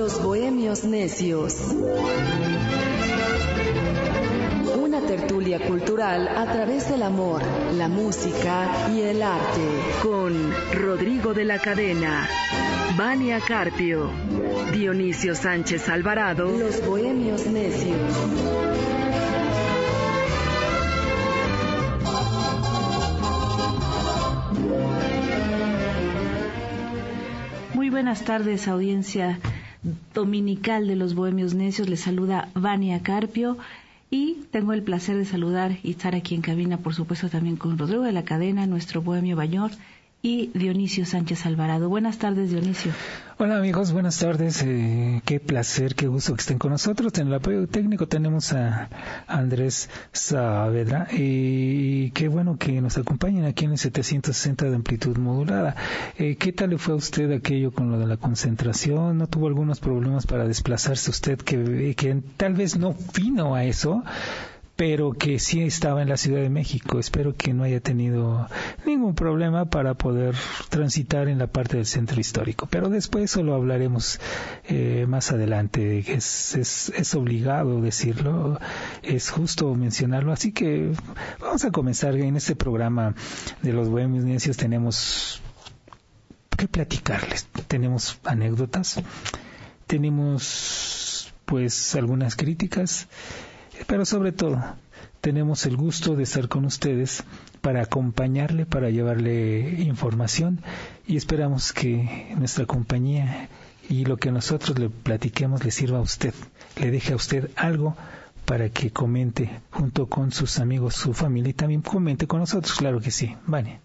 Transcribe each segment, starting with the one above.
Los Bohemios Necios. Una tertulia cultural a través del amor, la música y el arte. Con Rodrigo de la Cadena, Vania Carpio, Dionisio Sánchez Alvarado. Los Bohemios Necios. Muy buenas tardes, audiencia dominical de los Bohemios Necios. Les saluda Vania Carpio y tengo el placer de saludar y estar aquí en cabina, por supuesto, también con Rodrigo de la Cadena, nuestro Bohemio Bañor, y Dionisio Sánchez Alvarado. Buenas tardes, Dionisio. Hola amigos, buenas tardes. Eh, qué placer, qué gusto que estén con nosotros. En el apoyo técnico tenemos a Andrés Saavedra y qué bueno que nos acompañen aquí en el 760 de amplitud modulada. Eh, ¿Qué tal le fue a usted aquello con lo de la concentración? ¿No tuvo algunos problemas para desplazarse usted que, que tal vez no vino a eso? Pero que sí estaba en la Ciudad de México. Espero que no haya tenido ningún problema para poder transitar en la parte del centro histórico. Pero después eso lo hablaremos eh, más adelante. Es, es, es obligado decirlo, es justo mencionarlo. Así que vamos a comenzar en este programa de los Bohemios Necios. Tenemos que platicarles. Tenemos anécdotas, tenemos pues algunas críticas pero sobre todo, tenemos el gusto de estar con ustedes para acompañarle, para llevarle información y esperamos que nuestra compañía y lo que nosotros le platiquemos le sirva a usted, le deje a usted algo para que comente junto con sus amigos, su familia y también comente con nosotros, claro que sí. Vale.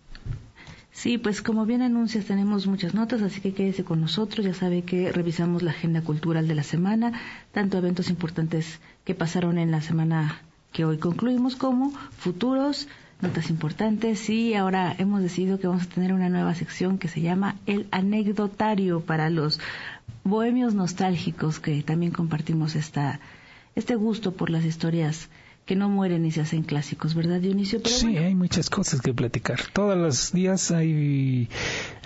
Sí, pues como bien anuncias, tenemos muchas notas, así que quédese con nosotros. Ya sabe que revisamos la agenda cultural de la semana, tanto eventos importantes que pasaron en la semana que hoy concluimos como futuros, notas importantes y ahora hemos decidido que vamos a tener una nueva sección que se llama el anecdotario para los bohemios nostálgicos que también compartimos esta, este gusto por las historias que no mueren y se hacen clásicos, ¿verdad, Dionisio? sí, hay muchas cosas que platicar. Todos los días hay,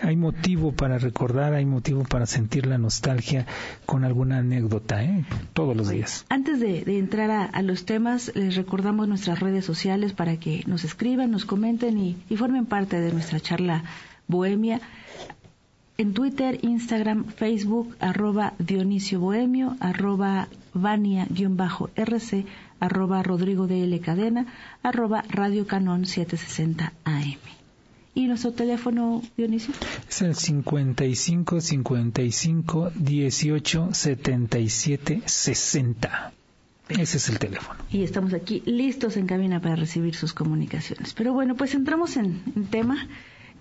hay motivo para recordar, hay motivo para sentir la nostalgia con alguna anécdota, ¿eh? Todos los días. Antes de, entrar a, los temas, les recordamos nuestras redes sociales para que nos escriban, nos comenten y, y formen parte de nuestra charla bohemia en Twitter, Instagram, Facebook, arroba Dionisio Bohemio, arroba Vania-RC, arroba Rodrigo de L. Cadena, arroba Radio Canón 760 AM. ¿Y nuestro teléfono, Dionisio? Es el 55 55 18 77 60. Ese es el teléfono. Y estamos aquí listos en cabina para recibir sus comunicaciones. Pero bueno, pues entramos en, tema.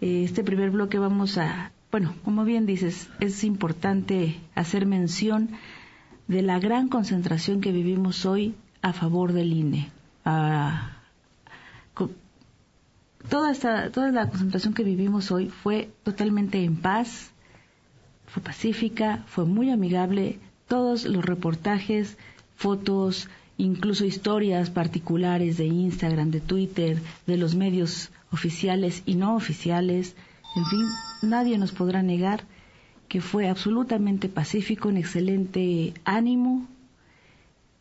Eh, este primer bloque vamos a, bueno, como bien dices, es importante hacer mención de la gran concentración que vivimos hoy a favor del INE. toda, esta, toda la concentración que vivimos hoy fue totalmente en paz, fue pacífica, fue muy amigable. Todos los reportajes, fotos, incluso historias particulares de Instagram, de Twitter, de los medios oficiales y no oficiales, en fin, nadie nos podrá negar que fue absolutamente pacífico, en excelente ánimo,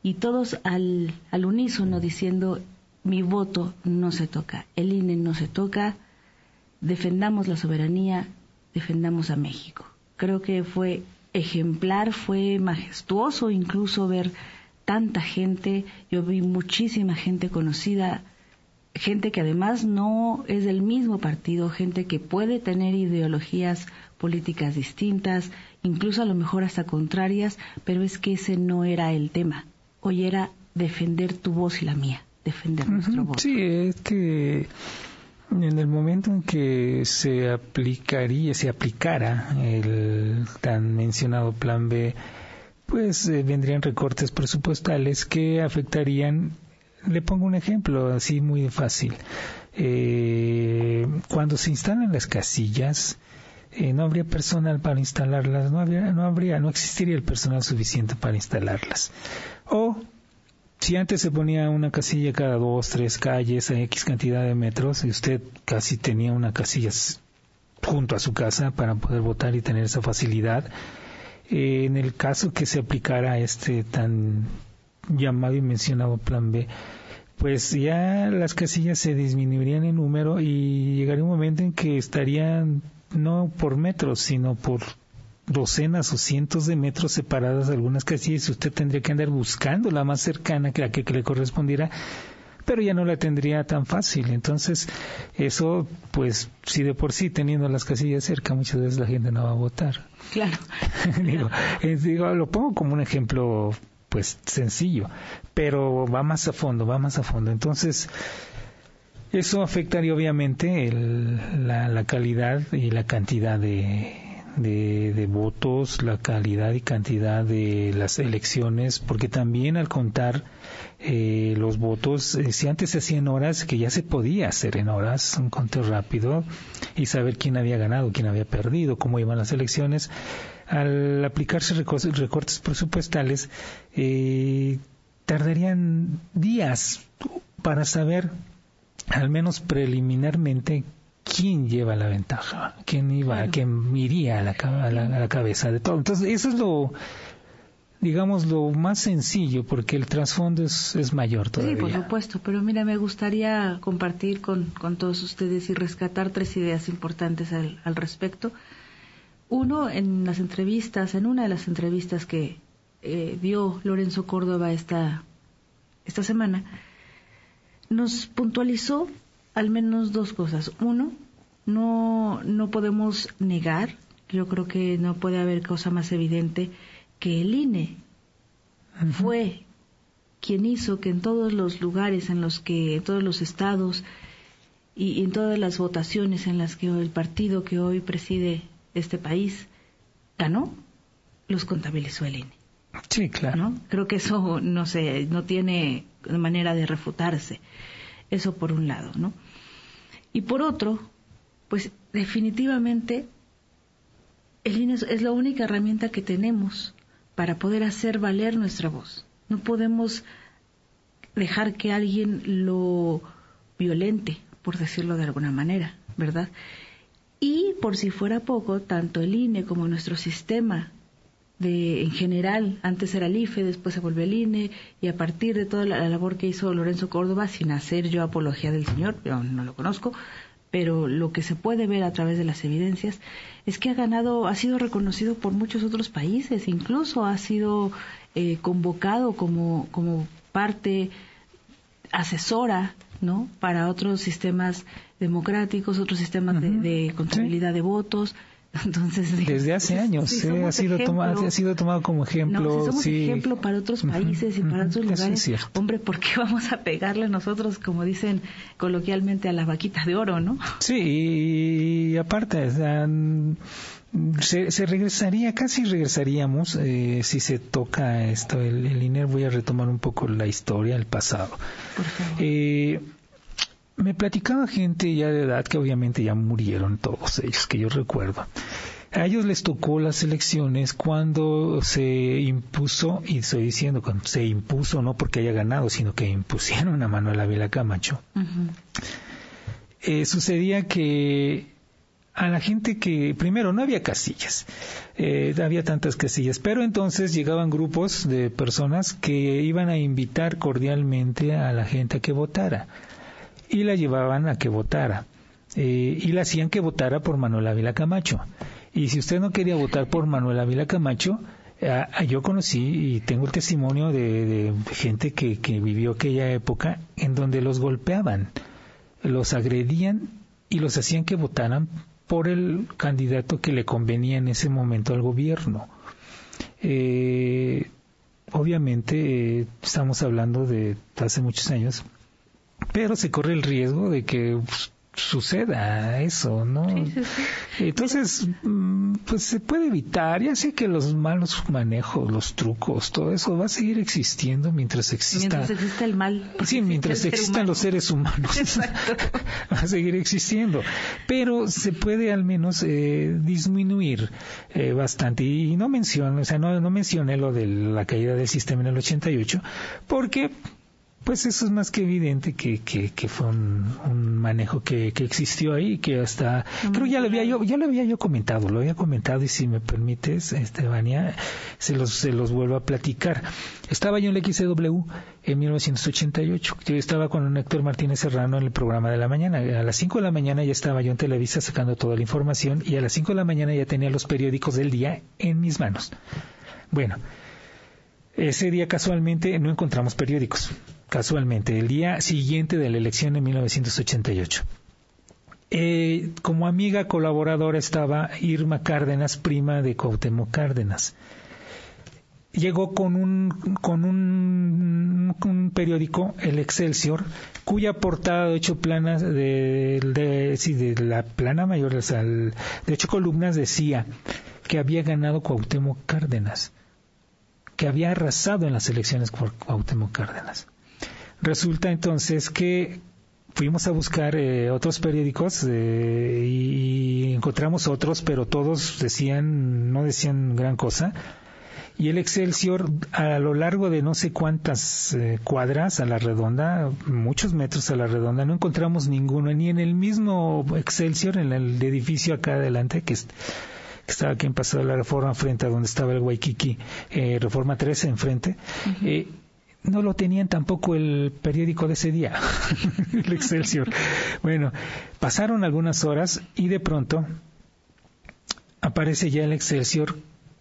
y todos al, al unísono diciendo mi voto no se toca, el INE no se toca, defendamos la soberanía, defendamos a México. Creo que fue ejemplar, fue majestuoso incluso ver tanta gente, yo vi muchísima gente conocida, gente que además no es del mismo partido, gente que puede tener ideologías políticas distintas, incluso a lo mejor hasta contrarias, pero es que ese no era el tema. Hoy era defender tu voz y la mía, defender nuestro voz. Sí, es que en el momento en que se aplicaría, se aplicara el tan mencionado plan B, pues eh, vendrían recortes presupuestales que afectarían, le pongo un ejemplo así muy fácil, eh, cuando se instalan las casillas, eh, no habría personal para instalarlas, no habría, no habría, no existiría el personal suficiente para instalarlas. O si antes se ponía una casilla cada dos, tres calles a X cantidad de metros y usted casi tenía una casilla junto a su casa para poder votar y tener esa facilidad, eh, en el caso que se aplicara este tan llamado y mencionado plan B, pues ya las casillas se disminuirían en número y llegaría un momento en que estarían no por metros, sino por docenas o cientos de metros separadas algunas casillas y usted tendría que andar buscando la más cercana que la que, le correspondiera pero ya no la tendría tan fácil. Entonces, eso, pues, si de por sí teniendo las casillas cerca, muchas veces la gente no va a votar. Claro. digo, digo, lo pongo como un ejemplo, pues, sencillo, pero va más a fondo, va más a fondo. Entonces, eso afectaría obviamente la, la calidad y la cantidad de, de, votos, la calidad y cantidad de las elecciones, porque también al contar eh, los votos, eh, si antes se hacían horas, que ya se podía hacer en horas, un conteo rápido, y saber quién había ganado, quién había perdido, cómo iban las elecciones, al aplicarse recortes presupuestales, eh, tardarían días para saber, al menos preliminarmente, quién lleva la ventaja, quién iba, quién iría a la, a, la, cabeza de todo. Entonces, eso es lo, digamos, lo más sencillo, porque el trasfondo es, es mayor todavía. Sí, por supuesto, pero mira, me gustaría compartir con, con todos ustedes y rescatar tres ideas importantes al, al, respecto. Uno, en las entrevistas, en una de las entrevistas que eh, dio Lorenzo Córdoba esta, esta semana, nos puntualizó al menos dos cosas. Uno, no, no podemos negar, yo creo que no puede haber cosa más evidente que el INE fue quien hizo que en todos los lugares en los que, en todos los estados y en todas las votaciones en las que el partido que hoy preside este país ganó, los contabilizó el INE. Sí, claro. Creo que eso no sé, no tiene manera de refutarse. Eso por un lado, ¿no? Y por otro, pues definitivamente el INE es la única herramienta que tenemos para poder hacer valer nuestra voz. No podemos dejar que alguien lo violente, por decirlo de alguna manera, ¿verdad? Y por si fuera poco, tanto el INE como nuestro sistema de, en general, antes era el IFE, después se volvió el INE, y a partir de toda la, labor que hizo Lorenzo Córdoba, sin hacer yo apología del señor, yo no lo conozco, pero lo que se puede ver a través de las evidencias es que ha ganado, ha sido reconocido por muchos otros países, incluso ha sido eh, convocado como, como parte asesora ¿no? para otros sistemas democráticos, otros sistemas de, contabilidad de votos. Entonces, desde hace años ha sido tomado ha sido tomado como ejemplo somos ejemplo para otros países y para otros lugares. hombre por qué vamos a pegarle nosotros como dicen coloquialmente a la vaquita de oro no sí y aparte se, regresaría, casi regresaríamos eh, si se toca esto, el, el INER. Voy a retomar un poco la historia, el pasado. Por favor. Eh, me platicaba gente ya de edad que obviamente ya murieron todos ellos, que yo recuerdo. A ellos les tocó las elecciones cuando se impuso, y estoy diciendo cuando se impuso no porque haya ganado, sino que impusieron a Manuel Ávila Camacho. Eh, sucedía que a la gente que, primero, no había casillas, eh, había tantas casillas, pero entonces llegaban grupos de personas que iban a invitar cordialmente a la gente a que votara y la llevaban a que votara. Eh, y la hacían que votara por Manuel Ávila Camacho. Y si usted no quería votar por Manuel Ávila Camacho, eh, yo conocí y tengo el testimonio de, gente que, vivió aquella época en donde los golpeaban, los agredían y los hacían que votaran por el candidato que le convenía en ese momento al gobierno. Eh, obviamente estamos hablando de hace muchos años pero se corre el riesgo de que pues, suceda eso, ¿no? Entonces, mm, pues se puede evitar, ya sé que los malos manejos, los trucos, todo eso va a seguir existiendo mientras exista... Mientras exista el mal. Sí, mientras existan los seres humanos. va a seguir existiendo. Pero se puede al menos eh, disminuir eh, bastante. Y no menciono, o sea, no, no mencioné lo de la caída del sistema en el 88, porque Pues eso es más que evidente que, que, que fue un, manejo que, que, existió ahí, que hasta, creo ya lo había yo, ya lo había yo comentado, lo había comentado y si me permites, Estebania, se los, se los vuelvo a platicar. Estaba yo en el XCW en 1988, yo estaba con Héctor Martínez Serrano en el programa de la mañana, a las 5 de la mañana ya estaba yo en Televisa sacando toda la información y a las 5 de la mañana ya tenía los periódicos del día en mis manos. Bueno, ese día casualmente no encontramos periódicos, casualmente, el día siguiente de la elección en 1988. Eh, como amiga colaboradora estaba Irma Cárdenas, prima de Cuauhtémoc Cárdenas. Llegó con un, con un, periódico, el Excelsior, cuya portada de ocho planas de, de, de la plana mayor, de ocho columnas decía que había ganado Cuauhtémoc Cárdenas que había arrasado en las elecciones por Cuauhtémoc Cárdenas. Resulta entonces que fuimos a buscar eh, otros periódicos eh, y, encontramos otros, pero todos decían, no decían gran cosa. Y el Excelsior, a lo largo de no sé cuántas eh, cuadras a la redonda, muchos metros a la redonda, no encontramos ninguno, ni en el mismo Excelsior, en el edificio acá adelante, que es que estaba aquí en Paseo de la Reforma, frente a donde estaba el Waikiki, eh, Reforma 13 enfrente, eh, no lo tenían tampoco el periódico de ese día, el Excelsior. Bueno, pasaron algunas horas y de pronto aparece ya el Excelsior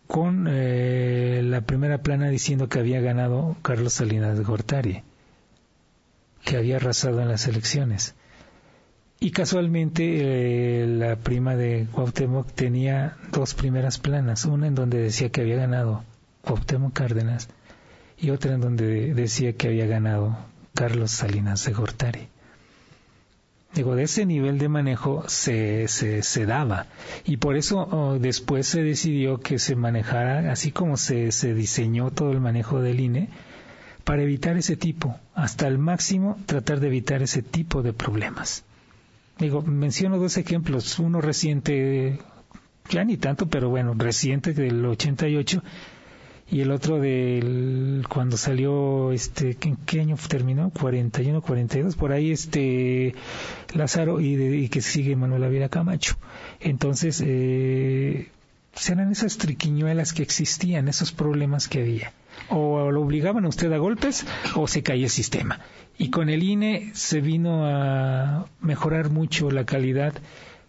con eh, la primera plana diciendo que había ganado Carlos Salinas de Gortari, que había arrasado en las elecciones. Y casualmente eh, la prima de Cuauhtémoc tenía dos primeras planas, una en donde decía que había ganado Cuauhtémoc Cárdenas y otra en donde decía que había ganado Carlos Salinas de Gortari. Digo, de ese nivel de manejo se, se, daba y por eso oh, después se decidió que se manejara así como se, se diseñó todo el manejo del INE para evitar ese tipo, hasta el máximo tratar de evitar ese tipo de problemas. Digo, menciono dos ejemplos, uno reciente, ya ni tanto, pero bueno, reciente del 88 y el otro del cuando salió este ¿en qué año terminó? 41, 42, por ahí este Lázaro y, y que sigue Manuel Avila Camacho. Entonces, eh, eran esas triquiñuelas que existían, esos problemas que había. O lo obligaban a usted a golpes o se caía el sistema. Y con el INE se vino a mejorar mucho la calidad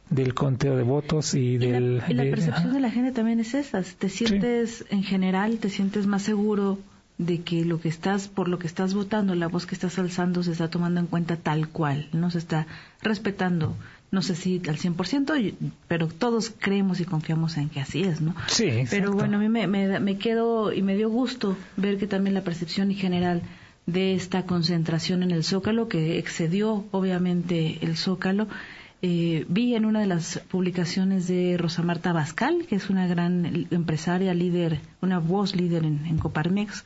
del conteo de votos y, del... La, y la percepción de la gente también es esa. Te sientes, en general, te sientes más seguro de que lo que estás, por lo que estás votando, la voz que estás alzando se está tomando en cuenta tal cual, no se está respetando. No sé si al 100%, pero todos creemos y confiamos en que así es, ¿no? Sí, Pero bueno, a mí me, me, me quedo y me dio gusto ver que también la percepción en general de esta concentración en el Zócalo, que excedió obviamente el Zócalo. Eh, vi en una de las publicaciones de Rosa Marta Bascal, que es una gran empresaria, líder, una voz líder en, Coparmex,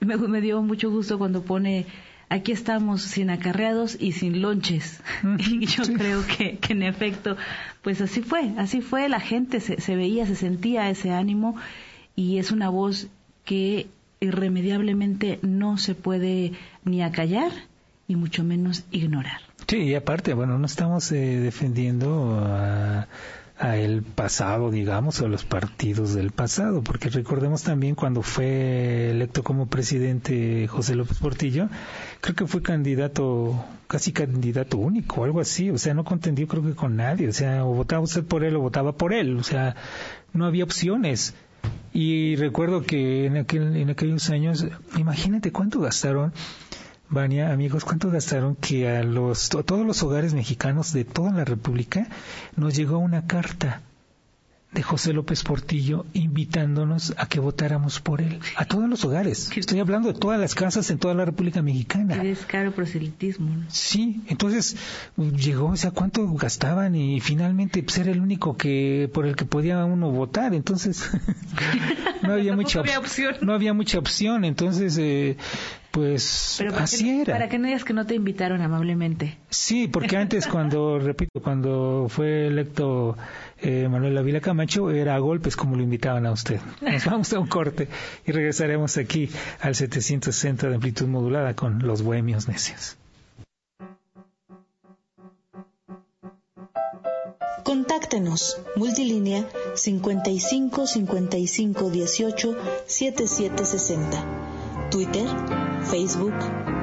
me, me, dio mucho gusto cuando pone aquí estamos sin acarreados y sin lonches. y yo creo que, que, en efecto, pues así fue, así fue, la gente se, se veía, se sentía ese ánimo y es una voz que irremediablemente no se puede ni acallar y mucho menos ignorar. Sí, y aparte, bueno, no estamos eh, defendiendo a, el pasado, digamos, o a los partidos del pasado, porque recordemos también cuando fue electo como presidente José López Portillo, creo que fue candidato, casi candidato único, algo así, o sea, no contendió creo que con nadie, o sea, o votaba usted por él o votaba por él, o sea, no había opciones. Y recuerdo que en, aquel, en aquellos años, imagínate cuánto gastaron, Vania, amigos, cuánto gastaron que a, los, a todos los hogares mexicanos de toda la República nos llegó una carta de José López Portillo invitándonos a que votáramos por él, a todos los hogares. Estoy hablando de todas las casas en toda la República Mexicana. Es caro proselitismo. Sí, entonces llegó, o sea, cuánto gastaban y finalmente pues, era el único que por el que podía uno votar, entonces no había mucha opción. No había mucha opción, entonces eh, pues así era. Para que no digas que no te invitaron amablemente. Sí, porque antes cuando, repito, cuando fue electo eh, Manuel Avila Camacho, era a golpes como lo invitaban a usted. Nos vamos a un corte y regresaremos aquí al 760 de amplitud modulada con los bohemios necios. Contáctenos, multilínea 55 55 18 77 60. Twitter, Facebook,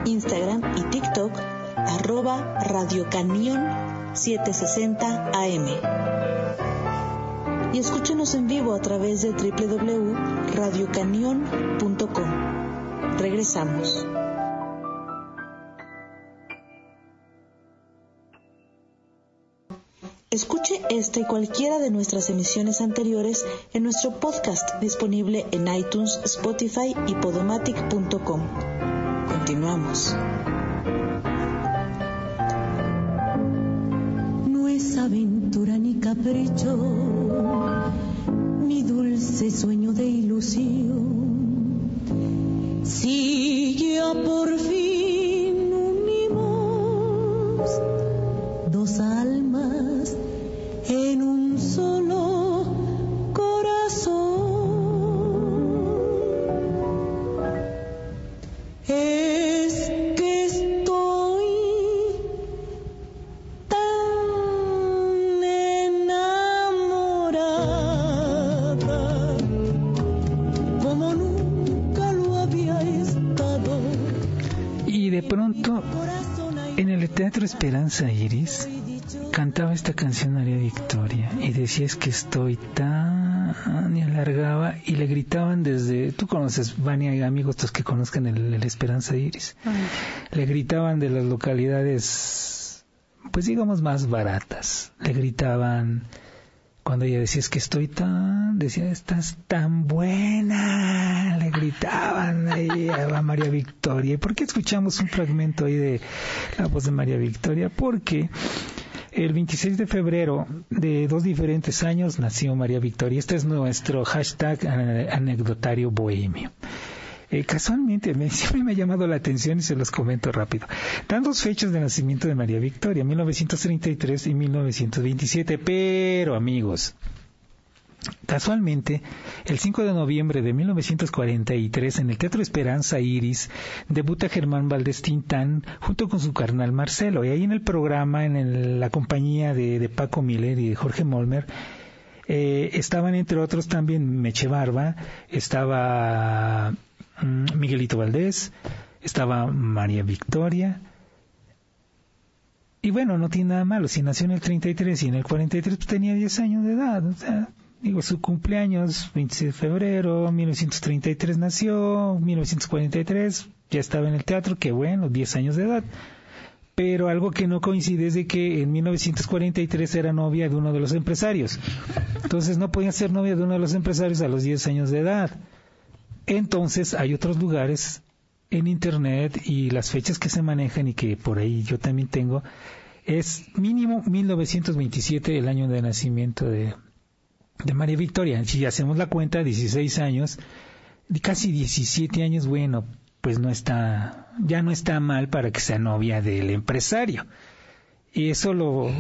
Instagram y TikTok, arroba Radio Canión 760 AM. Y escúchenos en vivo a través de www.radiocanion.com. Regresamos. Escuche esta y cualquiera de nuestras emisiones anteriores en nuestro podcast disponible en iTunes, Spotify y podomatic.com. Continuamos. No es aventura ni capricho, dulce sueño de ilusión. Si ya por fin unimos dos almas Esperanza Iris, cantaba esta canción María Victoria y decía es que estoy tan y alargaba y le gritaban desde tú conoces Vania y amigos los que conozcan el, el Esperanza Iris. Le gritaban de las localidades pues digamos más baratas. Le gritaban cuando ella decía es que estoy tan decía estás tan buena le gritaban ahí a María Victoria y por qué escuchamos un fragmento ahí de la voz de María Victoria porque el 26 de febrero de dos diferentes años nació María Victoria. Este es nuestro hashtag ane- anecdotario bohemio. Eh, casualmente, me, siempre me ha llamado la atención y se los comento rápido. Dan dos fechas de nacimiento de María Victoria, 1933 y 1927. Pero, amigos, Casualmente, el 5 de noviembre de 1943, en el Teatro Esperanza Iris, debuta Germán Valdés Tintán junto con su carnal Marcelo. Y ahí en el programa, en la compañía de, Paco Miller y de Jorge Molmer, eh, estaban entre otros también Meche Barba, estaba Miguelito Valdés, estaba María Victoria, y bueno, no tiene nada malo. Si nació en el 33 y en el 43 pues, tenía 10 años de edad. O sea, digo, su cumpleaños, 26 de febrero, 1933 nació, 1943 ya estaba en el teatro, que bueno, 10 años de edad. Pero algo que no coincide es de que en 1943 era novia de uno de los empresarios. Entonces no podía ser novia de uno de los empresarios a los 10 años de edad. Entonces hay otros lugares en internet y las fechas que se manejan y que por ahí yo también tengo es mínimo 1927 el año de nacimiento de, de María Victoria. Si hacemos la cuenta, 16 años, casi 17 años, bueno, pues no está, ya no está mal para que sea novia del empresario. Y eso lo,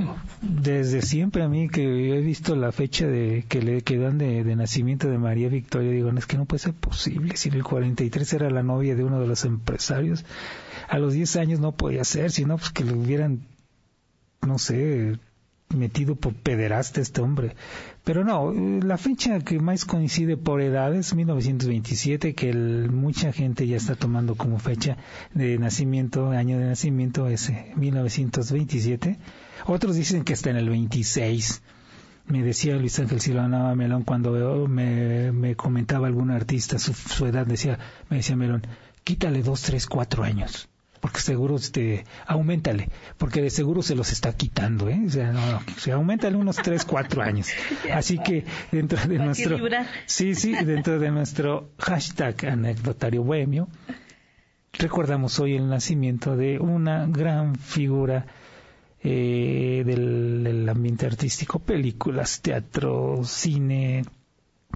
desde siempre a mí que he visto la fecha de que le que dan de, de nacimiento de María Victoria, digo, no, es que no puede ser posible. Si en el 43 era la novia de uno de los empresarios, a los 10 años no podía ser, sino pues que le hubieran, no sé, metido por pederasta este hombre. Pero no, la fecha que más coincide por edad es 1927, que mucha gente ya está tomando como fecha de nacimiento, año de nacimiento ese, 1927. Otros dicen que está en el 26. Me decía Luis Ángel Silvana Melón cuando me, me comentaba algún artista su, su edad, decía, me decía Melón, quítale dos, tres, cuatro años porque seguro este aumentale, porque de seguro se los está quitando, ¿eh? O sea, no, no, o sea, aumentale unos 3, 4 años. Así que dentro de nuestro. Sí, sí, dentro de nuestro hashtag anecdotario bohemio recordamos hoy el nacimiento de una gran figura eh, del, del ambiente artístico, películas, teatro, cine,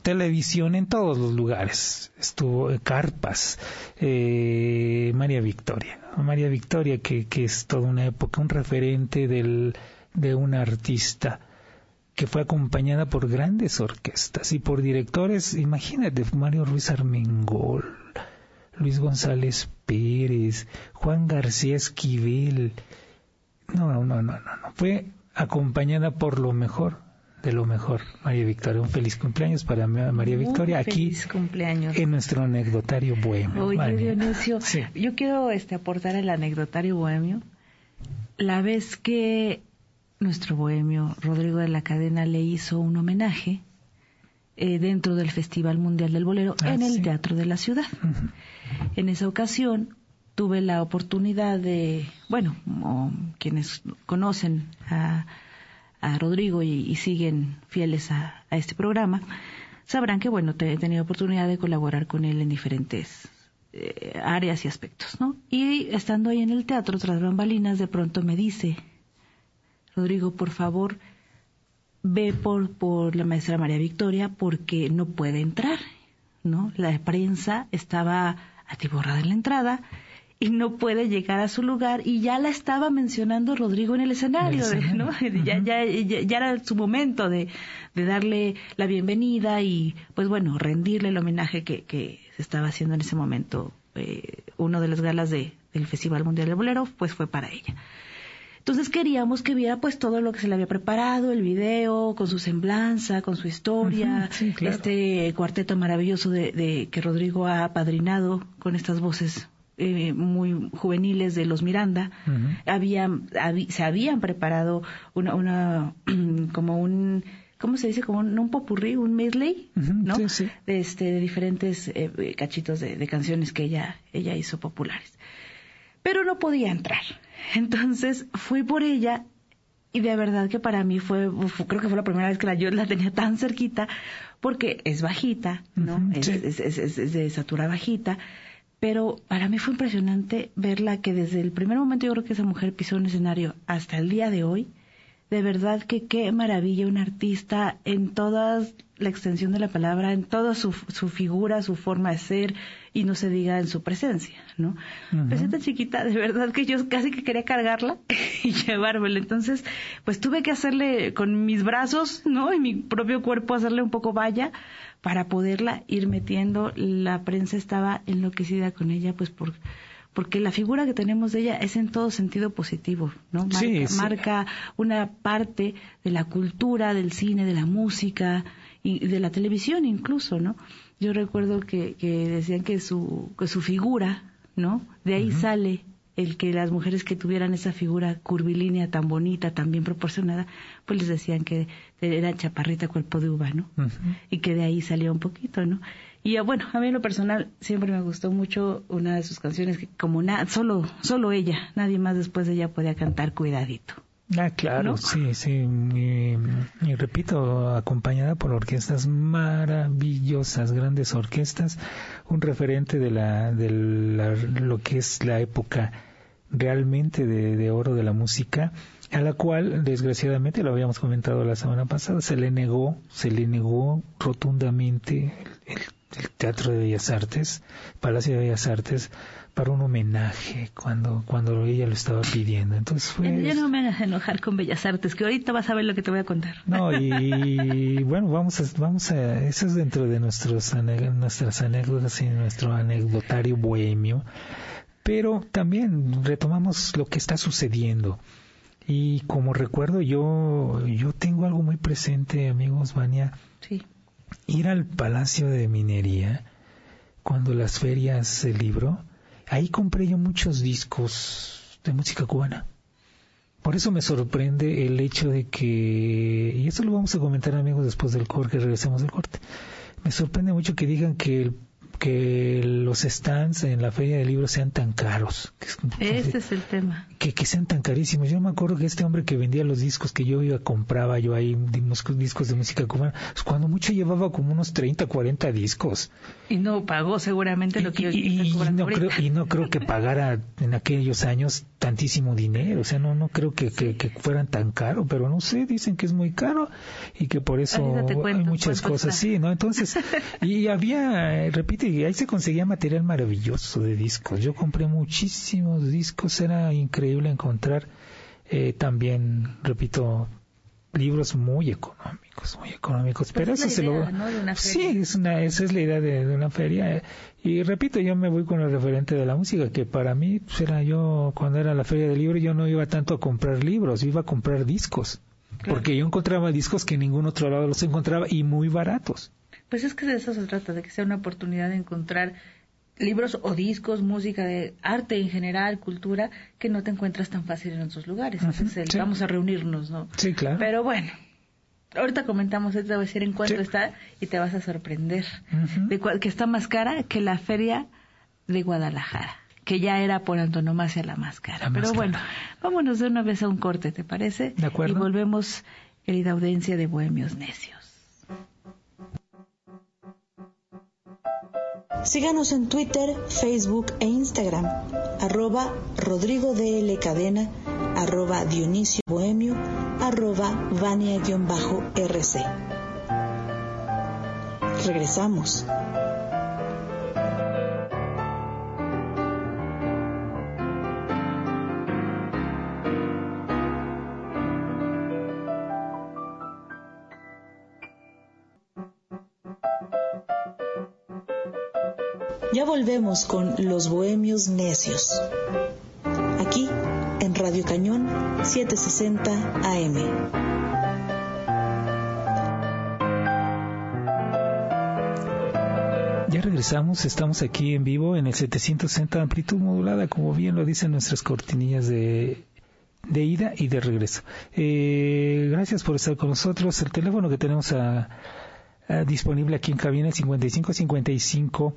televisión en todos los lugares. Estuvo eh, Carpas, eh, María Victoria. María Victoria, que, que es toda una época, un referente del, de un artista que fue acompañada por grandes orquestas y por directores, imagínate, Mario Ruiz Armengol, Luis González Pérez, Juan García Esquivel. No, no, no, no, no. Fue acompañada por lo mejor de lo mejor, María Victoria. Un feliz cumpleaños para María Victoria aquí cumpleaños. en nuestro anecdotario bohemio. Oye, Dionisio, yo quiero este, aportar el anecdotario bohemio. La vez que nuestro bohemio Rodrigo de la Cadena le hizo un homenaje eh, dentro del Festival Mundial del Bolero ah, en el Teatro de la Ciudad. En esa ocasión tuve la oportunidad de, bueno, quienes conocen a, Rodrigo y, siguen fieles a, este programa, sabrán que, bueno, he tenido oportunidad de colaborar con él en diferentes eh, áreas y aspectos, ¿no? Y estando ahí en el teatro, tras bambalinas, de pronto me dice, Rodrigo, por favor, ve por, por la maestra María Victoria porque no puede entrar, ¿no? La prensa estaba atiborrada en la entrada y no puede llegar a su lugar y ya la estaba mencionando Rodrigo en el escenario, ¿no? ya, ya, ya, era su momento de, de, darle la bienvenida y pues bueno, rendirle el homenaje que, que se estaba haciendo en ese momento. Eh, uno de las galas de, del Festival Mundial del Bolero pues fue para ella. Entonces queríamos que viera pues todo lo que se le había preparado, el video, con su semblanza, con su historia, este cuarteto maravilloso de, que Rodrigo ha apadrinado con estas voces eh, muy juveniles de los Miranda. habían, se habían preparado una, una como un ¿cómo se dice? Como un, un popurrí, un medley, ¿no? De, este, de diferentes eh, cachitos de, de, canciones que ella, ella hizo populares. Pero no podía entrar. Entonces fui por ella y de verdad que para mí fue, creo que fue la primera vez que la, yo la tenía tan cerquita, porque es bajita, ¿no? es, es, de estatura bajita, pero para mí fue impresionante verla que desde el primer momento yo creo que esa mujer pisó un escenario hasta el día de hoy, de verdad que qué maravilla un artista en toda la extensión de la palabra, en toda su, su figura, su forma de ser y no se diga en su presencia, ¿no? Uh chiquita, de verdad que yo casi que quería cargarla y llevármela. Entonces, pues tuve que hacerle con mis brazos, ¿no? Y mi propio cuerpo hacerle un poco valla para poderla ir metiendo. La prensa estaba enloquecida con ella, pues por porque la figura que tenemos de ella es en todo sentido positivo, ¿no? Marca, marca una parte de la cultura, del cine, de la música y de la televisión incluso, ¿no? Yo recuerdo que, que decían que su, que su figura, ¿no? De ahí sale el que las mujeres que tuvieran esa figura curvilínea tan bonita, tan bien proporcionada, pues les decían que era chaparrita cuerpo de uva, ¿no? Y que de ahí salía un poquito, ¿no? Y ah, bueno, a mí en lo personal siempre me gustó mucho una de sus canciones que como nada, solo, solo ella, nadie más después de ella podía cantar Cuidadito. Ah, claro, sí, sí. Y, repito, acompañada por orquestas maravillosas, grandes orquestas, un referente de la, de lo que es la época realmente de, de, oro de la música, a la cual, desgraciadamente, lo habíamos comentado la semana pasada, se le negó, se le negó rotundamente el el Teatro de Bellas Artes, Palacio de Bellas Artes, para un homenaje cuando, cuando ella lo estaba pidiendo. Entonces fue... Ya no me hagas enojar con Bellas Artes, que ahorita vas a ver lo que te voy a contar. No, y bueno, vamos a, vamos a, eso es dentro de nuestros, nuestras anécdotas y nuestro anecdotario bohemio, pero también retomamos lo que está sucediendo. Y como recuerdo, yo, yo tengo algo muy presente, amigos, Vania. Sí ir al Palacio de Minería, cuando las ferias del libro, ahí compré yo muchos discos de música cubana. Por eso me sorprende el hecho de que, y eso lo vamos a comentar amigos después del corte, que regresemos del corte, me sorprende mucho que digan que el que los stands en la feria de libros sean tan caros. Ese es el tema. Que, que sean tan carísimos. Yo me acuerdo que este hombre que vendía los discos que yo iba, compraba yo ahí discos de música cubana, pues cuando mucho llevaba como unos 30, 40 discos. Y no pagó seguramente lo que y, no creo Y no creo que pagara en aquellos años tantísimo dinero. O sea, no, no creo que, que, fueran tan caro, pero no sé, dicen que es muy caro y que por eso hay muchas cosas. Sí, ¿no? Entonces, y había, eh, repite, ahí se conseguía material maravilloso de discos. Yo compré muchísimos discos, era increíble encontrar eh, también, repito, libros muy económicos, muy económicos, pero, eso es se lo... idea, ¿no? de una Sí, es una, esa es la idea de, de una feria. Y repito, yo me voy con el referente de la música, que para mí, pues era yo, cuando era la feria del libro, yo no iba tanto a comprar libros, iba a comprar discos. Claro. Porque yo encontraba discos que en ningún otro lado los encontraba y muy baratos. Pues es que de eso se trata, de que sea una oportunidad de encontrar libros o discos, música de arte en general, cultura, que no te encuentras tan fácil en otros lugares. Entonces, sí. vamos a reunirnos, ¿no? Sí, claro. Pero bueno, ahorita comentamos, te voy a decir en cuánto Sí. está y te vas a sorprender. De cuál- que está más cara que la feria de Guadalajara, que ya era por antonomasia la más cara. La más Pero cara. bueno, vámonos de una vez a un corte, ¿te parece? De acuerdo. Y volvemos, querida audiencia de Bohemios Necios. Síganos en Twitter, Facebook e Instagram, arroba Rodrigo DL Cadena, arroba Dionisio Bohemio, arroba Vania-RC. Regresamos. Volvemos con Los Bohemios Necios. Aquí en Radio Cañón 760 AM. Ya regresamos, estamos aquí en vivo en el 760 amplitud modulada, como bien lo dicen nuestras cortinillas de, de ida y de regreso. Eh, gracias por estar con nosotros. El teléfono que tenemos disponible aquí en cabina es 55 55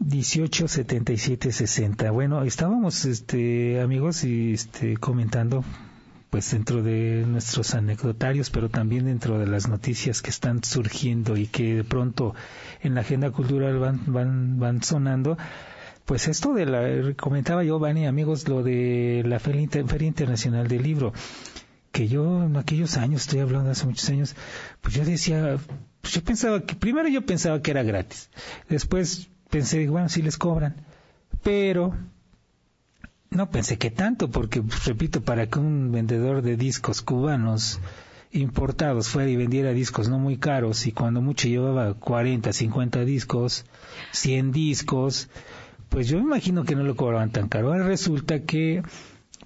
18 77 60. Bueno, estábamos, este, amigos, y este, comentando pues dentro de nuestros anecdotarios, pero también dentro de las noticias que están surgiendo y que de pronto en la agenda cultural van, van, van sonando, pues esto de la, comentaba yo, Vani, amigos, lo de la Feria, Feria Internacional del Libro, que yo en aquellos años, estoy hablando hace muchos años, pues yo decía, pues yo pensaba que, primero yo pensaba que era gratis, después pensé, bueno, sí les cobran, pero no pensé que tanto, porque, pues, repito, para que un vendedor de discos cubanos importados fuera y vendiera discos no muy caros y cuando mucho llevaba 40, 50 discos, 100 discos, pues yo me imagino que no lo cobraban tan caro. Ahora resulta que,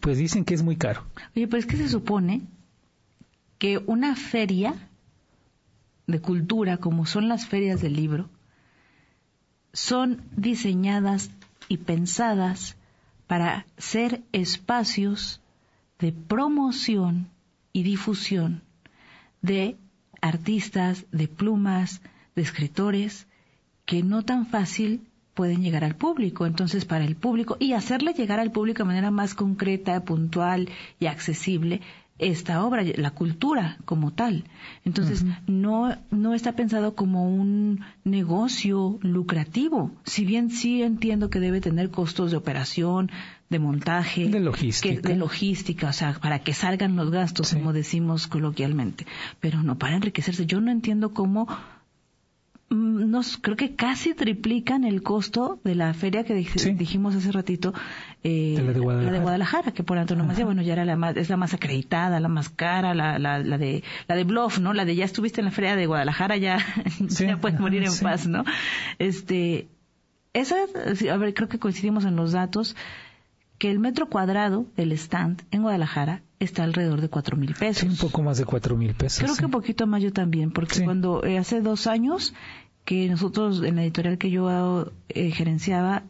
pues dicen que es muy caro. Oye, pero es que se supone que una feria de cultura, como son las ferias del libro, son diseñadas y pensadas para ser espacios de promoción y difusión de artistas, de plumas, de escritores, que no tan fácil pueden llegar al público. Entonces, para el público, y hacerle llegar al público de manera más concreta, puntual y accesible, esta obra, la cultura como tal. Entonces, no, no está pensado como un negocio lucrativo. Si bien sí entiendo que debe tener costos de operación, de montaje, De logística. que- de logística, o sea, para que salgan los gastos, Sí. como decimos coloquialmente, pero no para enriquecerse. Yo no entiendo cómo nos creo que casi triplican el costo de la feria que dij- Sí. dijimos hace ratito eh, De la de Guadalajara. Guadalajara, que por antonomasia bueno ya era la más es la más acreditada la más cara la, la, la de la de bluff no la de ya estuviste en la feria de Guadalajara ya Sí, ya puedes ajá, morir en sí. paz no este esa a ver creo que coincidimos en los datos que el metro cuadrado del stand en Guadalajara está alrededor de cuatro mil pesos Sí, un poco más de cuatro mil pesos. Creo sí. que un poquito más yo también, porque Sí. cuando eh, hace dos años que nosotros en la editorial que yo eh, gerenciaba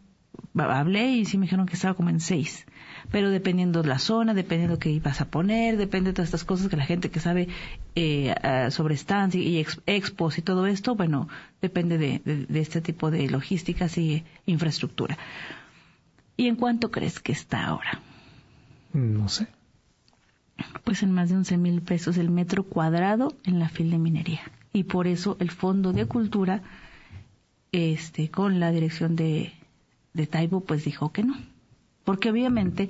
ba- hablé y sí me dijeron que estaba como en seis. Pero dependiendo de la zona, dependiendo qué ibas a poner, depende de todas estas cosas que la gente que sabe eh, sobre stands y, y ex- expos y todo esto, bueno, depende de, de- de este tipo de logísticas y infraestructura. ¿Y en cuánto crees que está ahora? No sé. pues en más de 11 mil pesos el metro cuadrado en la fil de minería. Y por eso el Fondo de Cultura, este, con la dirección de, de Taibo, pues dijo que no. Porque obviamente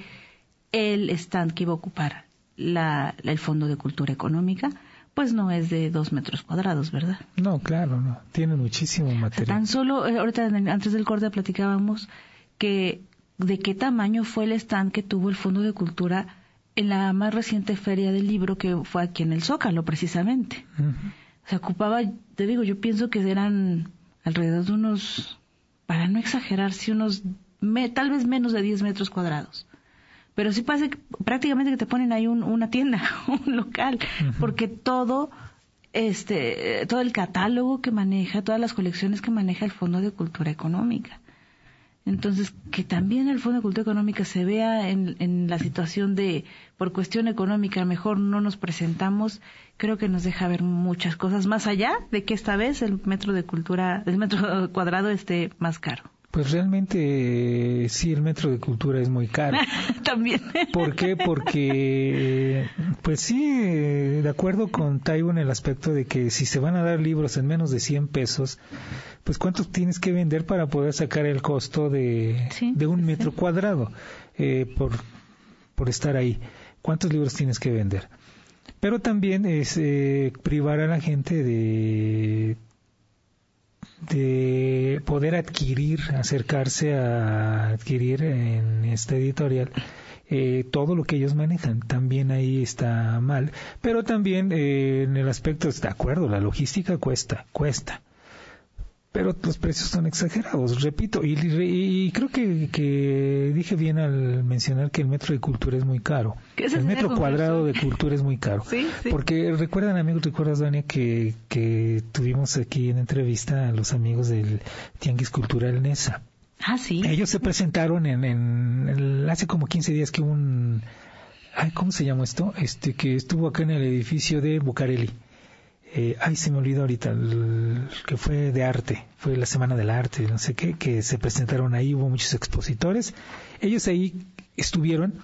el stand que iba a ocupar la, el Fondo de Cultura Económica, pues no es de dos metros cuadrados, ¿verdad? No, claro, no. Tienen muchísimo O sea, material. tan solo, eh, ahorita antes del corte platicábamos que de qué tamaño fue el stand que tuvo el Fondo de Cultura en la más reciente feria del libro que fue aquí en el Zócalo, precisamente. Se ocupaba, te digo, yo pienso que eran alrededor de unos, para no exagerar, si unos, tal vez menos de 10 metros cuadrados. Pero sí pasa que, prácticamente que te ponen ahí una tienda, un local, porque todo, este, todo el catálogo que maneja, todas las colecciones que maneja el Fondo de Cultura Económica. Entonces, que también el Fondo de Cultura Económica se vea en, en, la situación de, por cuestión económica, mejor no nos presentamos, creo que nos deja ver muchas cosas más allá de que esta vez el metro de cultura, el metro cuadrado esté más caro. Pues realmente sí, el metro de cultura es muy caro. También. ¿Por qué? Porque, pues sí, de acuerdo con Taibo en el aspecto de que si se van a dar libros en menos de 100 pesos, pues cuánto tienes que vender para poder sacar el costo de, de un metro cuadrado eh, por, por estar ahí. ¿Cuántos libros tienes que vender? Pero también es eh, privar a la gente de de poder adquirir, acercarse a adquirir en esta editorial eh, todo lo que ellos manejan. También ahí está mal. Pero también eh, en el aspecto, de acuerdo, la logística cuesta, cuesta pero los precios son exagerados, repito, y, creo que, dije bien al mencionar que el metro de cultura es muy caro. El metro cuadrado de cultura es muy caro. ¿Sí? Porque recuerdan, amigos, recuerdas, Dania, que, que tuvimos aquí en entrevista a los amigos del Tianguis Cultural NESA. Ah, sí. Ellos se presentaron en, en, hace como 15 días que un, ay, ¿cómo se llama esto? Este, que estuvo acá en el edificio de Bucareli eh, ay, se me olvidó ahorita, que fue de arte, fue la Semana del Arte, no sé qué, que se presentaron ahí, hubo muchos expositores. Ellos ahí estuvieron,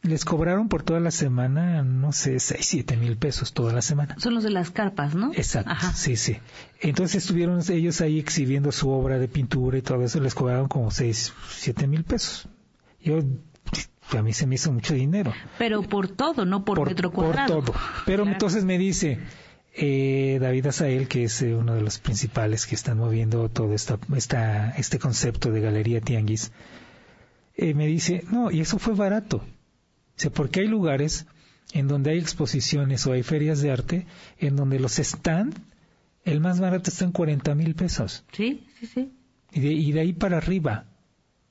les cobraron por toda la semana, no sé, seis, siete mil pesos toda la semana. Son los de las carpas, ¿no? Exacto, sí, sí. Entonces estuvieron ellos ahí exhibiendo su obra de pintura y todo eso, les cobraron como seis, siete mil pesos. Yo a mí se me hizo mucho dinero. Pero por todo, no por, metro cuadrado. Por todo. Pero entonces me dice, eh, David Azael, que es eh, uno de los principales que están moviendo todo esta, esta, este concepto de galería tianguis, eh, me dice, no, y eso fue barato. O sea, porque hay lugares en donde hay exposiciones o hay ferias de arte en donde los stand, el más barato está en 40 mil pesos. Sí, sí, sí. Y de, y de ahí para arriba.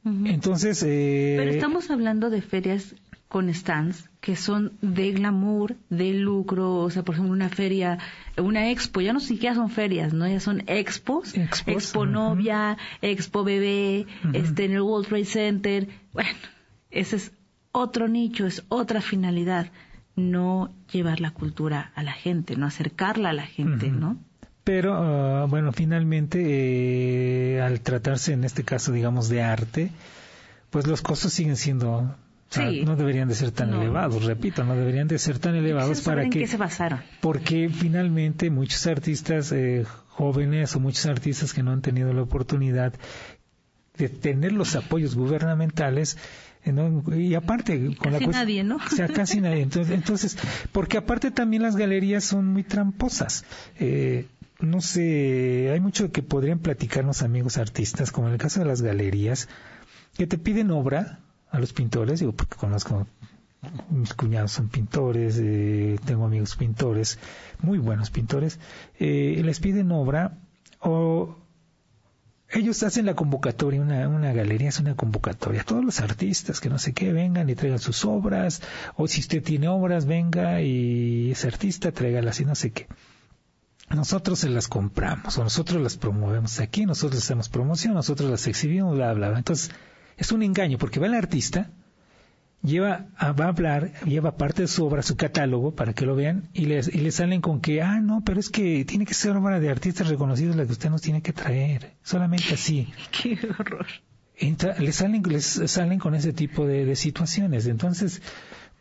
Entonces... Eh, Pero estamos hablando de ferias con stands que son de glamour, de lucro, o sea, por ejemplo, una feria, una expo, ya no siquiera son ferias, ¿no? Ya son expos, expo novia, expo bebé, este, en el World Trade Center, bueno, ese es otro nicho, es otra finalidad, no llevar la cultura a la gente, no acercarla a la gente, ¿no? Pero, ah, bueno, finalmente, eh, al tratarse en este caso, digamos, de arte, pues los costos siguen siendo no deberían de ser tan elevados, repito, no deberían de ser tan elevados para que... qué se basaron? Porque finalmente muchos artistas eh, jóvenes o muchos artistas que no han tenido la oportunidad de tener los apoyos gubernamentales, eh, y aparte con casi nadie, ¿no? O sea, casi nadie. Entonces, entonces, porque aparte también las galerías son muy tramposas. Eh, no sé, hay mucho que podrían platicarnos amigos artistas, como en el caso de las galerías, que te piden obra, a los pintores, digo, porque conozco, mis cuñados son pintores, eh, tengo amigos pintores, muy buenos pintores, eh, les piden obra o ellos hacen la convocatoria, una, una galería es una convocatoria, todos los artistas que no sé qué vengan y traigan sus obras, o si usted tiene obras, venga y es artista, tráigalas y no sé qué. Nosotros se las compramos, o nosotros las promovemos aquí, nosotros hacemos promoción, nosotros las exhibimos, bla, bla, bla. Entonces, es un engaño porque va el artista, lleva va a hablar, lleva parte de su obra, su catálogo para que lo vean y le, y le salen con que, ah, no, pero es que tiene que ser obra de artistas reconocidos la que usted nos tiene que traer, solamente así. Qué horror. le salen, les salen con ese tipo de, de situaciones. Entonces,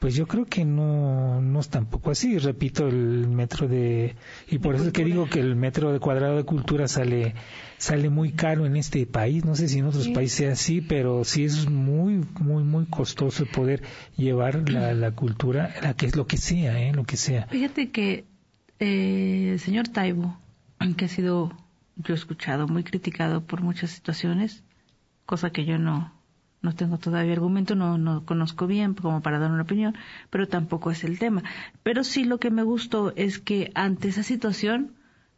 pues yo creo que no, no es tampoco así. Repito, el metro de... Y por eso es que digo que el metro de cuadrado de cultura sale sale muy caro en este país. No sé si en otros países sea así, pero sí es muy, muy, muy costoso poder llevar la, la cultura, la que es lo que sea, ¿eh? Lo que sea. Fíjate que eh, el señor Taibo, que ha sido, yo he escuchado, muy criticado por muchas situaciones, cosa que yo no, no tengo todavía argumento, no, no conozco bien como para dar una opinión, pero tampoco es el tema. Pero sí lo que me gustó es que ante esa situación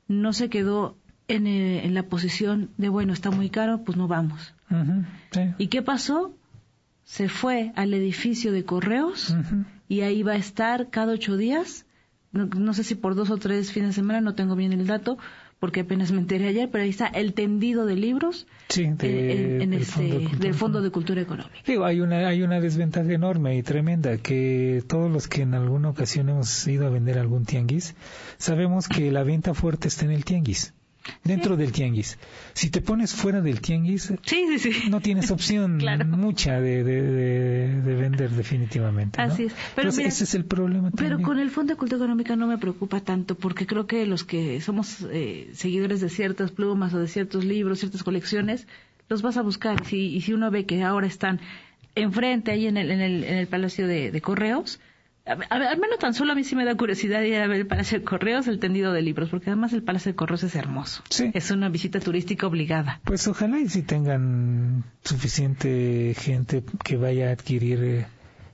no se quedó en, eh, en la posición de, bueno, está muy caro, pues no vamos. ¿Y qué pasó? Se fue al edificio de correos y ahí va a estar cada ocho días, no, no sé si por dos o tres fines de semana, no tengo bien el dato, porque apenas me enteré ayer, pero ahí está el tendido de libros sí, en, este, del Fondo de Cultura Económica. Digo, hay una, hay una desventaja enorme y tremenda que todos los que en alguna ocasión hemos ido a vender algún tianguis, sabemos que la venta fuerte está en el tianguis dentro del tianguis. Si te pones fuera del tianguis, no tienes opción mucha de, de, vender definitivamente. Así es. Pero ese es el problema. Pero con el Fondo de Cultura Económica no me preocupa tanto porque creo que los que somos eh, seguidores de ciertas plumas o de ciertos libros, ciertas colecciones, los vas a buscar. y si uno ve que ahora están enfrente ahí en el, en el, en el Palacio de Correos, al menos tan solo a mí sí me da curiosidad ir a ver el Palacio de Correos, el tendido de libros, porque además el Palacio de Correos es hermoso. Sí. Es una visita turística obligada. Pues ojalá y si tengan suficiente gente que vaya a adquirir eh,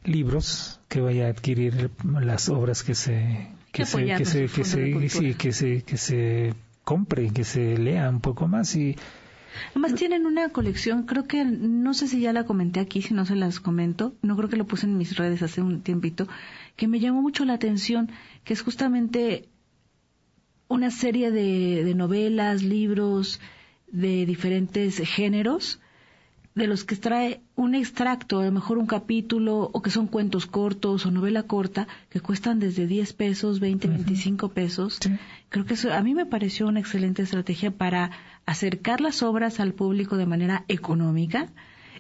libros, que vaya a adquirir las obras que se que se que se que se, que se que se compre, que se lea un poco más y Además tienen una colección, creo que, no sé si ya la comenté aquí, si no se las comento, no creo que lo puse en mis redes hace un tiempito, que me llamó mucho la atención, que es justamente una serie de, de novelas, libros de diferentes géneros, de los que extrae un extracto, a lo mejor un capítulo, o que son cuentos cortos o novela corta, que cuestan desde 10 pesos, 20, 25 pesos. Creo que eso a mí me pareció una excelente estrategia para acercar las obras al público de manera económica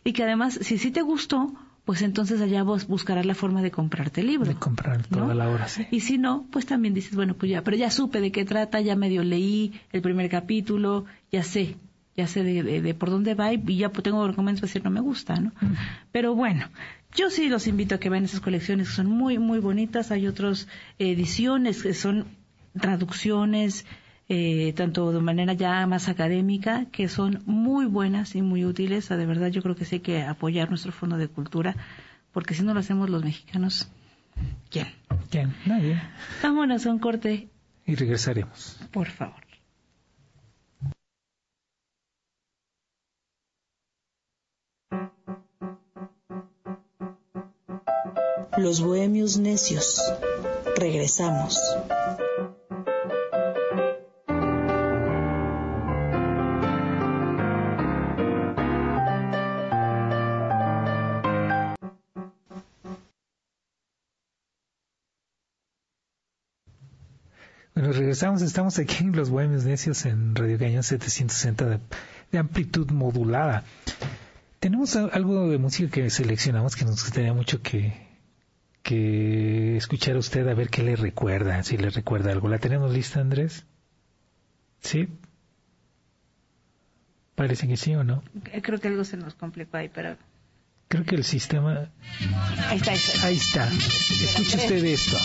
y que además, si sí te gustó, pues entonces allá vos buscarás la forma de comprarte el libro. De comprar toda la obra, sí. Y si no, pues también dices, bueno, pues ya, pero ya supe de qué trata, ya medio leí el primer capítulo, ya sé ya sé de, por dónde va y ya tengo argumentos para decir no me gusta, ¿no? Pero bueno, yo sí los invito a que vean esas colecciones que son muy, muy bonitas. Hay otras ediciones que son traducciones, eh, tanto de manera ya más académica, que son muy buenas y muy útiles. de verdad, yo creo que sí hay que apoyar nuestro Fondo de Cultura, porque si no lo hacemos los mexicanos, ¿quién? ¿Quién? Nadie. Vámonos a un corte. Y regresaremos. Por favor. Los Bohemios Necios. Regresamos. Bueno, regresamos, estamos aquí en Los Bohemios Necios en Radio Cañón 760 de, de amplitud modulada. Tenemos algo de música que seleccionamos que nos gustaría mucho que, que escuchar a usted a ver qué le recuerda, si le recuerda algo. ¿La tenemos lista, Andrés? ¿Sí? Parece que sí o no. Creo que algo se nos complicó ahí, pero... Creo que el sistema... Ahí está, ahí está. Ahí está. Escuche usted esto.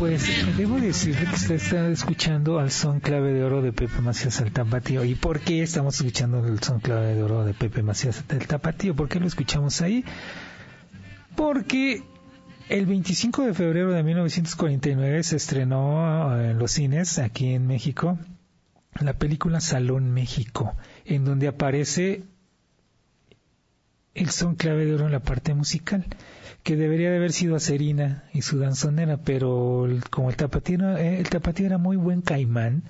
Pues debo decirle que usted está escuchando al son clave de oro de Pepe Macías el Tapatío. ¿Y por qué estamos escuchando el son clave de oro de Pepe Macías el Tapatío? ¿Por qué lo escuchamos ahí? Porque el 25 de febrero de 1949 se estrenó en los cines aquí en México la película Salón México, en donde aparece el son clave de oro en la parte musical que debería de haber sido a Serina y su danzonera, pero como el tapatío, eh, el tapatío era muy buen caimán,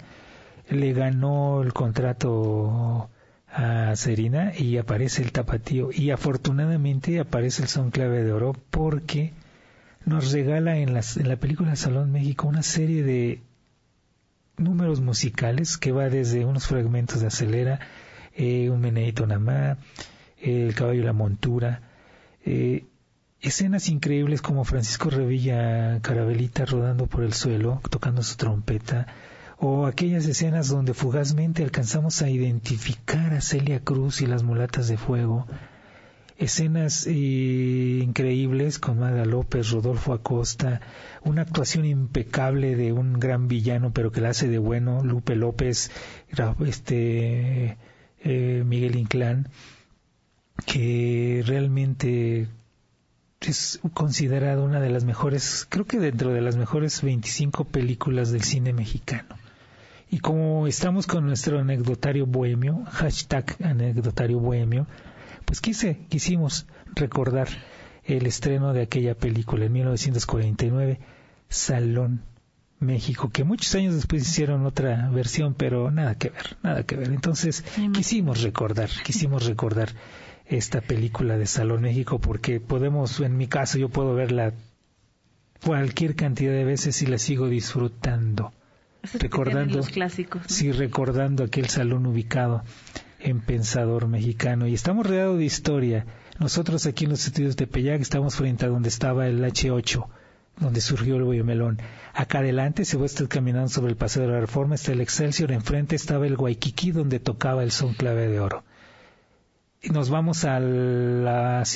le ganó el contrato a Serina y aparece el tapatío. Y afortunadamente aparece el son clave de oro porque nos regala en, en la película Salón México una serie de números musicales que va desde unos fragmentos de Acelera, eh, un meneito namá, el caballo y la montura, eh, escenas increíbles como Francisco Revilla Carabelita rodando por el suelo, tocando su trompeta, o aquellas escenas donde fugazmente alcanzamos a identificar a Celia Cruz y las mulatas de fuego, escenas eh, increíbles con Maga López, Rodolfo Acosta, una actuación impecable de un gran villano, pero que la hace de bueno, Lupe López, este eh, Miguel Inclán, que realmente es considerado una de las mejores, creo que dentro de las mejores 25 películas del cine mexicano. Y como estamos con nuestro anecdotario bohemio, hashtag anecdotario bohemio, pues quise, quisimos recordar el estreno de aquella película en 1949, Salón México, que muchos años después hicieron otra versión, pero nada que ver, nada que ver. Entonces quisimos recordar, quisimos recordar esta película de Salón México porque podemos, en mi caso, yo puedo verla cualquier cantidad de veces y la sigo disfrutando. recordando los clásicos. Sí, recordando aquel salón ubicado en Pensador Mexicano. Y estamos rodeados de historia. Nosotros aquí en los estudios de Peyac estamos frente a donde estaba el H8 donde surgió el Bollo Melón. Acá adelante, si vos estás caminando sobre el Paseo de la Reforma, está el Excelsior, enfrente estaba el Guayquiquí, donde tocaba el son clave de oro nos vamos hacia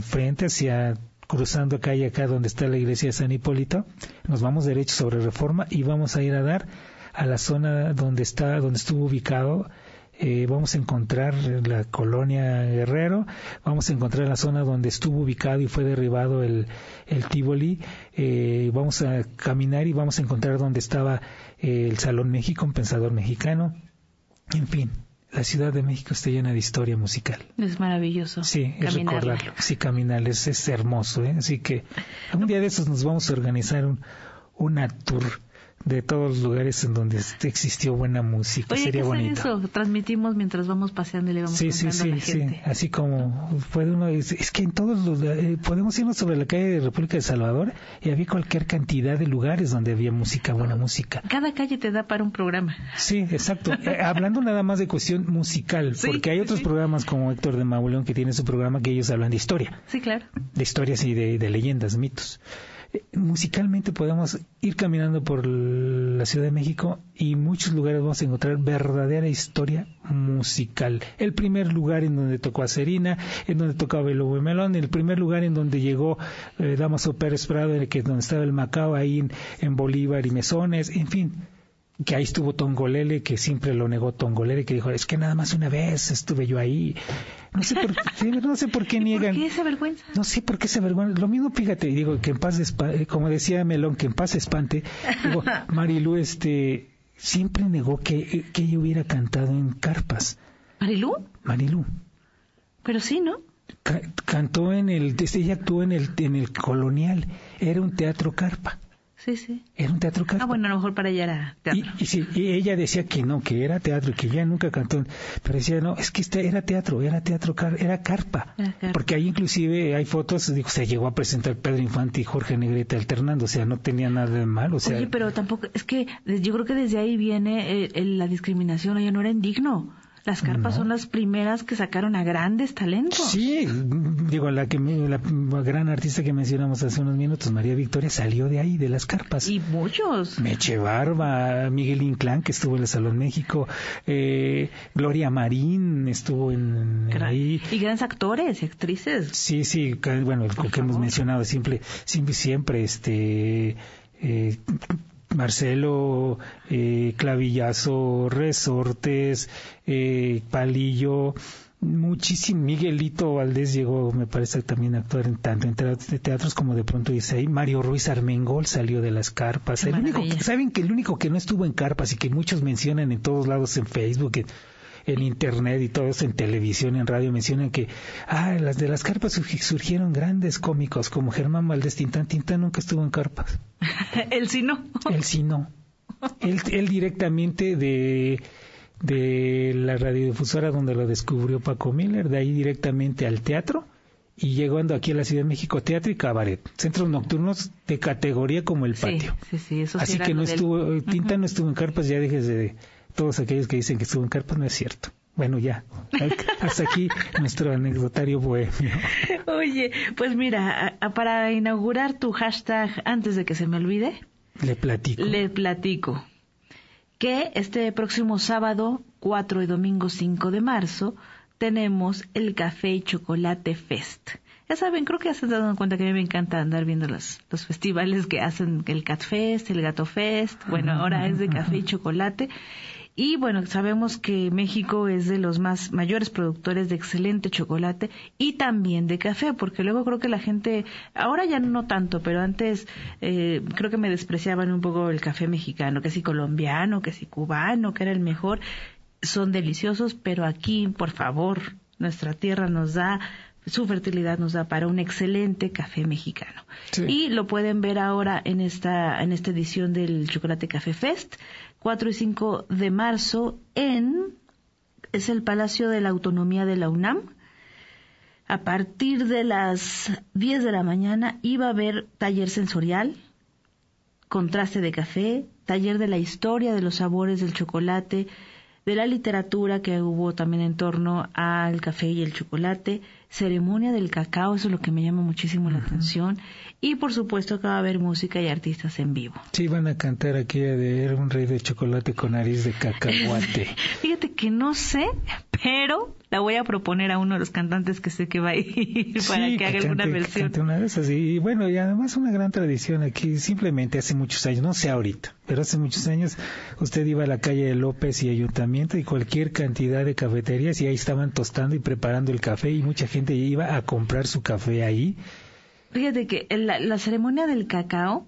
frente, hacia cruzando calle acá donde está la iglesia de San Hipólito, nos vamos derecho sobre Reforma y vamos a ir a dar a la zona donde está, donde estuvo ubicado. Eh, vamos a encontrar la colonia Guerrero, vamos a encontrar la zona donde estuvo ubicado y fue derribado el, el Tivoli, eh, vamos a caminar y vamos a encontrar donde estaba eh, el Salón México, un pensador mexicano, en fin, la Ciudad de México está llena de historia musical. Es maravilloso. Sí, es recordarlo. Sí, caminar es, hermoso. ¿eh? Así que un día de esos nos vamos a organizar un, una tour de todos los lugares en donde existió buena música. Oye, Sería ¿qué bonito. eso? Transmitimos mientras vamos paseando y le vamos sí, sí, sí, a la gente. Sí, así como puede uno, es, que en todos los eh, podemos irnos sobre la calle de República de Salvador y había cualquier cantidad de lugares donde había música, buena música. Cada calle te da para un programa. Sí, exacto. Eh, hablando nada más de cuestión musical, porque hay otros programas como Héctor de Mauleón que tiene su programa que ellos hablan de historia. Sí, claro. De historias y de, de leyendas, mitos musicalmente podemos ir caminando por la Ciudad de México y muchos lugares vamos a encontrar verdadera historia musical. El primer lugar en donde tocó a Serina, en donde tocaba el Melón, el primer lugar en donde llegó eh, Damaso Pérez Prado, en que donde estaba el Macao, ahí en, en Bolívar y Mesones, en fin que ahí estuvo Tongolele, que siempre lo negó Tongolele, que dijo, es que nada más una vez estuve yo ahí. No sé por, no sé por qué niegan. ¿Por qué esa vergüenza? No sé por qué esa vergüenza. Lo mismo, fíjate, digo, que en paz, eh, como decía Melón, que en paz espante. Digo, Marilu, este, siempre negó que, que ella hubiera cantado en carpas. ¿Marilu? Marilu. Pero sí, ¿no? cantó en el, ella actuó en el, en el colonial, era un teatro carpa. Sí, sí. Era un teatro carpa. Ah, bueno, a lo mejor para ella era teatro. Y, sí, y ella decía que no, que era teatro y que ella nunca cantó. Pero decía, no, es que este era teatro, era teatro, era carpa. Porque ahí inclusive hay fotos, digo, se llegó a presentar Pedro Infante y Jorge Negrete alternando, o sea, no tenía nada de malo. O sea, Oye, pero tampoco, es que yo creo que desde ahí viene eh, la discriminación, oye, no era indigno. Las carpas son las primeras que sacaron a grandes talentos. Sí, digo, la, que, la gran artista que mencionamos hace unos minutos, María Victoria, salió de ahí, de las carpas. Y muchos. Meche Barba, Miguel Inclán, que estuvo en el Salón México, eh, Gloria Marín estuvo en, ahí. Y grandes actores y actrices. Sí, sí, bueno, el que hemos mencionado siempre, siempre, siempre, este... Eh, Marcelo, eh, Clavillazo, Resortes, eh, Palillo, muchísimo. Miguelito Valdés llegó, me parece, también a actuar en tanto en teatros como de pronto dice ahí. Mario Ruiz Armengol salió de las carpas. El único Saben que el único que no estuvo en carpas y que muchos mencionan en todos lados en Facebook, en internet y todo eso, en televisión, en radio, mencionan que, ah, las de las carpas surgieron grandes cómicos como Germán Valdés Tintán. Tintán nunca estuvo en carpas. Él sí no. Él sí no. él, él directamente de de la radiodifusora donde lo descubrió Paco Miller, de ahí directamente al teatro y llegando aquí a la Ciudad de México, teatro y cabaret, centros nocturnos de categoría como el patio. Sí, sí, eso Así que no estuvo, Tinta no estuvo en carpas, ya dejes de, todos aquellos que dicen que estuvo en carpas, no es cierto. Bueno, ya, hasta aquí nuestro anecdotario bohemio. Oye, pues mira, para inaugurar tu hashtag antes de que se me olvide, le platico. Le platico que este próximo sábado 4 y domingo 5 de marzo tenemos el Café y Chocolate Fest. Ya saben, creo que ya se han dado cuenta que a mí me encanta andar viendo los, los festivales que hacen el Cat Fest, el Gato Fest, bueno, ahora es de café y chocolate. Y bueno, sabemos que México es de los más mayores productores de excelente chocolate y también de café, porque luego creo que la gente, ahora ya no tanto, pero antes eh, creo que me despreciaban un poco el café mexicano, que si colombiano, que si cubano, que era el mejor. Son deliciosos, pero aquí, por favor, nuestra tierra nos da su fertilidad nos da para un excelente café mexicano. Y lo pueden ver ahora en esta, en esta edición del Chocolate Café Fest. 4 y 5 de marzo en es el Palacio de la Autonomía de la UNAM. A partir de las 10 de la mañana iba a haber taller sensorial, contraste de café, taller de la historia de los sabores del chocolate, de la literatura que hubo también en torno al café y el chocolate, ceremonia del cacao, eso es lo que me llama muchísimo la atención, y por supuesto que va a haber música y artistas en vivo. Sí, van a cantar aquí de un rey de chocolate con nariz de cacahuate. Fíjate que no sé, pero la voy a proponer a uno de los cantantes que sé que va a ir para que, haga alguna versión. una de esas. Y bueno, y además una gran tradición aquí, simplemente hace muchos años, no sé ahorita, pero hace muchos años usted iba a la calle de López y Ayuntamiento y cualquier cantidad de cafeterías y ahí estaban tostando y preparando el café y mucha gente iba a comprar su café ahí. Fíjate que la, ceremonia del cacao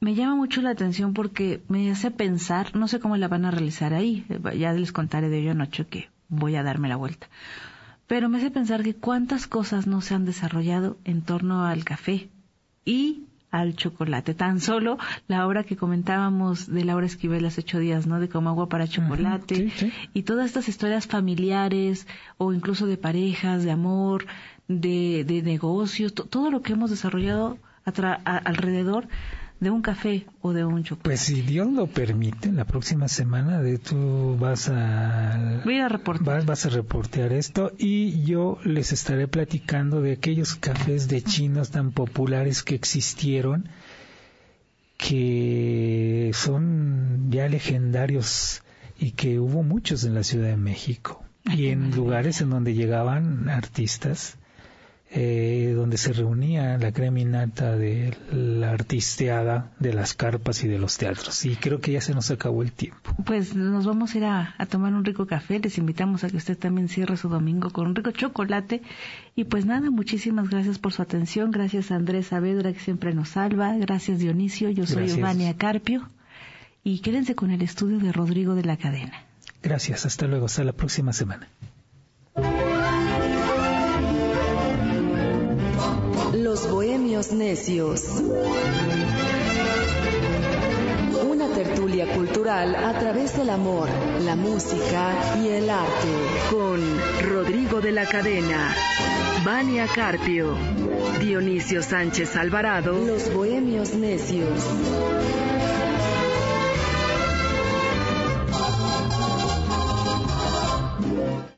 me llama mucho la atención porque me hace pensar, no sé cómo la van a realizar ahí, ya les contaré de ello anoche que voy a darme la vuelta. Pero me hace pensar que cuántas cosas no se han desarrollado en torno al café y al chocolate. Tan solo la obra que comentábamos de Laura Esquivel hace ocho días, ¿no? De como agua para chocolate. Y todas estas historias familiares o incluso de parejas, de amor, de, de negocios, todo lo que hemos desarrollado alrededor de un café o de un chocolate. Pues si Dios lo permite, la próxima semana de tú vas a, Voy a reportar. Vas, a reportear esto y yo les estaré platicando de aquellos cafés de chinos tan populares que existieron que son ya legendarios y que hubo muchos en la Ciudad de México y en lugares en donde llegaban artistas eh, donde se reunía la creminata de la artisteada de las carpas y de los teatros. Y creo que ya se nos acabó el tiempo. Pues nos vamos a ir a, tomar un rico café. Les invitamos a que usted también cierre su domingo con un rico chocolate. Y pues nada, muchísimas gracias por su atención. Gracias a Andrés Saavedra que siempre nos salva. Gracias Dionisio. Yo soy Ivania Carpio. Y quédense con el estudio de Rodrigo de la Cadena. Gracias. Hasta luego. Hasta la próxima semana. Los Bohemios Necios. Una tertulia cultural a través del amor, la música y el arte. Con Rodrigo de la Cadena, Vania Carpio, Dionisio Sánchez Alvarado. Los Bohemios Necios.